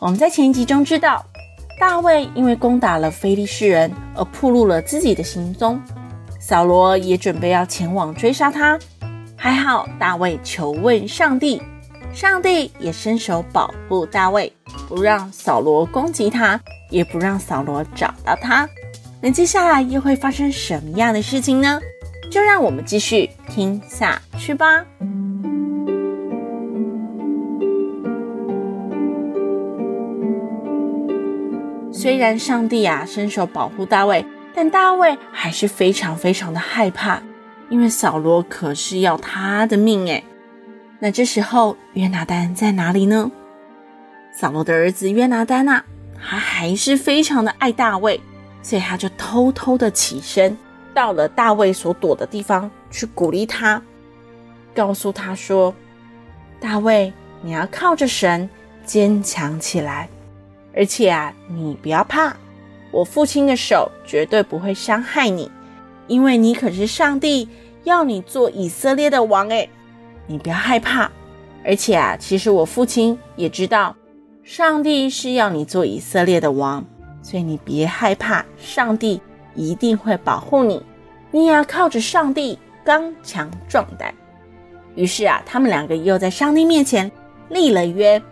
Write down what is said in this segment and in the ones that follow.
我们在前一集中知道，大卫因为攻打了非利士人而暴露了自己的行踪，扫罗也准备要前往追杀他。还好大卫求问上帝，上帝也伸手保护大卫，不让扫罗攻击他，也不让扫罗找到他。那接下来又会发生什么样的事情呢？就让我们继续听下去吧。虽然上帝啊伸手保护大卫，但大卫还是非常非常的害怕，因为扫罗可是要他的命诶。那这时候约拿单在哪里呢？扫罗的儿子约拿单啊，他还是非常的爱大卫，所以他就偷偷的起身，到了大卫所躲的地方去鼓励他，告诉他说：“大卫，你要靠着神坚强起来。”而且啊，你不要怕，我父亲的手绝对不会伤害你，因为你可是上帝要你做以色列的王诶，你不要害怕。而且啊，其实我父亲也知道，上帝是要你做以色列的王，所以你别害怕，上帝一定会保护你。你也要靠着上帝刚强壮胆。于是啊，他们两个又在上帝面前立了约。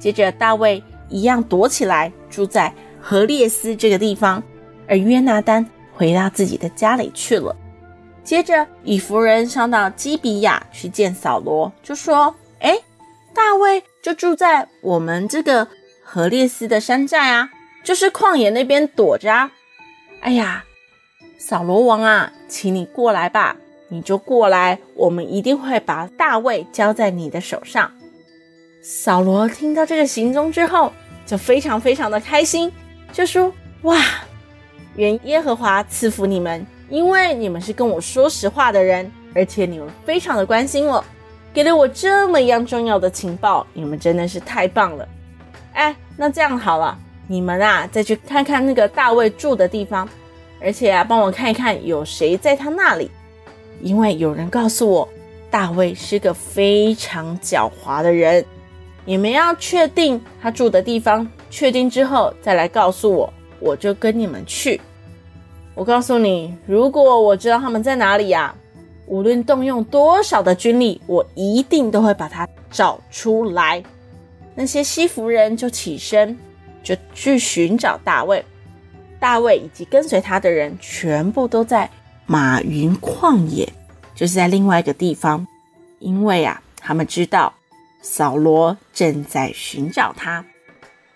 接着大卫。一样躲起来，住在何烈斯这个地方，而约拿单回到自己的家里去了。接着，以弗人上到基比亚去见扫罗，就说：“哎，大卫就住在我们这个何烈斯的山寨啊，就是旷野那边躲着啊。哎呀，扫罗王啊，请你过来吧，你就过来，我们一定会把大卫交在你的手上。”扫罗听到这个行踪之后，就非常非常的开心，就说：“哇，愿耶和华赐福你们，因为你们是跟我说实话的人，而且你们非常的关心我，给了我这么样重要的情报，你们真的是太棒了。哎，那这样好了，你们啊，再去看看那个大卫住的地方，而且啊，帮我看一看有谁在他那里，因为有人告诉我，大卫是个非常狡猾的人。”你们要确定他住的地方，确定之后再来告诉我，我就跟你们去。我告诉你，如果我知道他们在哪里呀，无论动用多少的军力，我一定都会把他找出来。那些西服人就起身，就去寻找大卫。大卫以及跟随他的人全部都在马云旷野，就是在另外一个地方，因为啊，他们知道。扫罗正在寻找他，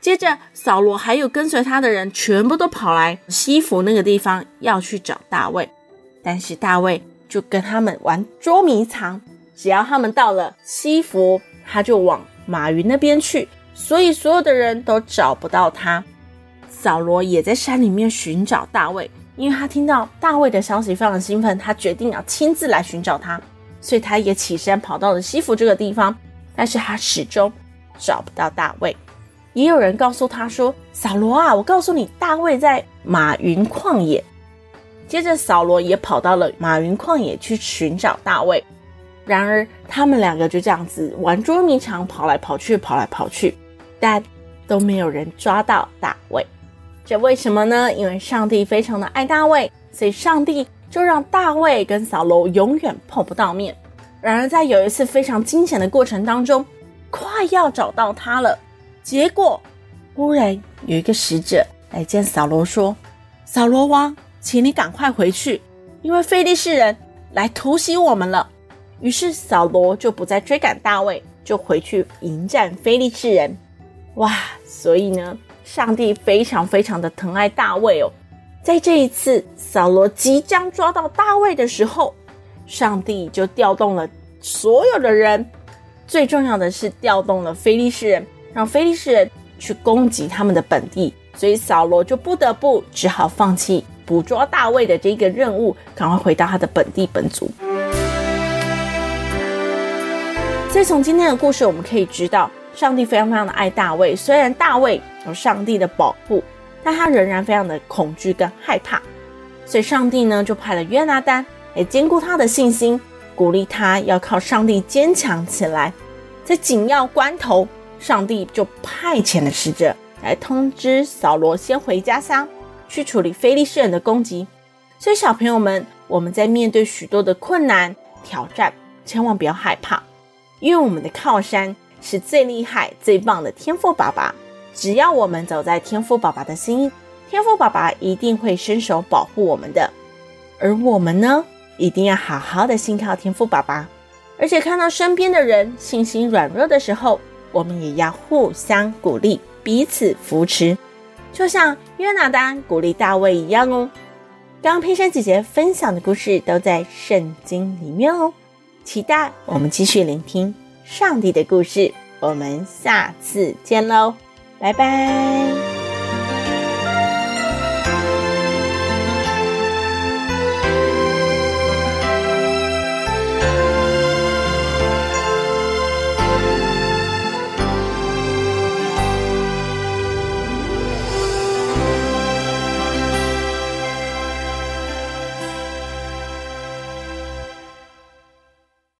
接着扫罗还有跟随他的人全部都跑来西弗那个地方要去找大卫，但是大卫就跟他们玩捉迷藏，只要他们到了西弗，他就往马云那边去，所以所有的人都找不到他。扫罗也在山里面寻找大卫，因为他听到大卫的消息非常兴奋，他决定要亲自来寻找他，所以他也起身跑到了西弗这个地方。但是他始终找不到大卫，也有人告诉他说：“扫罗啊，我告诉你，大卫在马云旷野。”接着扫罗也跑到了马云旷野去寻找大卫。然而他们两个就这样子玩捉迷藏，跑来跑去，跑来跑去，但都没有人抓到大卫。这为什么呢？因为上帝非常的爱大卫，所以上帝就让大卫跟扫罗永远碰不到面。然而，在有一次非常惊险的过程当中，快要找到他了，结果忽然有一个使者来见扫罗，说：“扫罗王，请你赶快回去，因为非利士人来突袭我们了。”于是扫罗就不再追赶大卫，就回去迎战非利士人。哇！所以呢，上帝非常非常的疼爱大卫哦。在这一次扫罗即将抓到大卫的时候，上帝就调动了所有的人，最重要的是调动了非利士人，让非利士人去攻击他们的本地，所以扫罗就不得不只好放弃捕捉大卫的这个任务，赶快回到他的本地本族。所以从今天的故事，我们可以知道，上帝非常非常的爱大卫。虽然大卫有上帝的保护，但他仍然非常的恐惧跟害怕。所以上帝呢，就派了约拿单也坚固他的信心，鼓励他要靠上帝坚强起来。在紧要关头，上帝就派遣了使者来通知扫罗先回家乡去处理非利士人的攻击。所以小朋友们，我们在面对许多的困难挑战，千万不要害怕。因为我们的靠山是最厉害、最棒的天赋爸爸，只要我们走在天赋爸爸的心，天赋爸爸一定会伸手保护我们的。而我们呢，一定要好好的信靠天父爸爸，而且看到身边的人信心软弱的时候，我们也要互相鼓励，彼此扶持，就像约拿单鼓励大卫一样哦。刚刚佩珊姐姐分享的故事都在圣经里面哦。期待我们继续聆听上帝的故事，我们下次见喽，拜拜。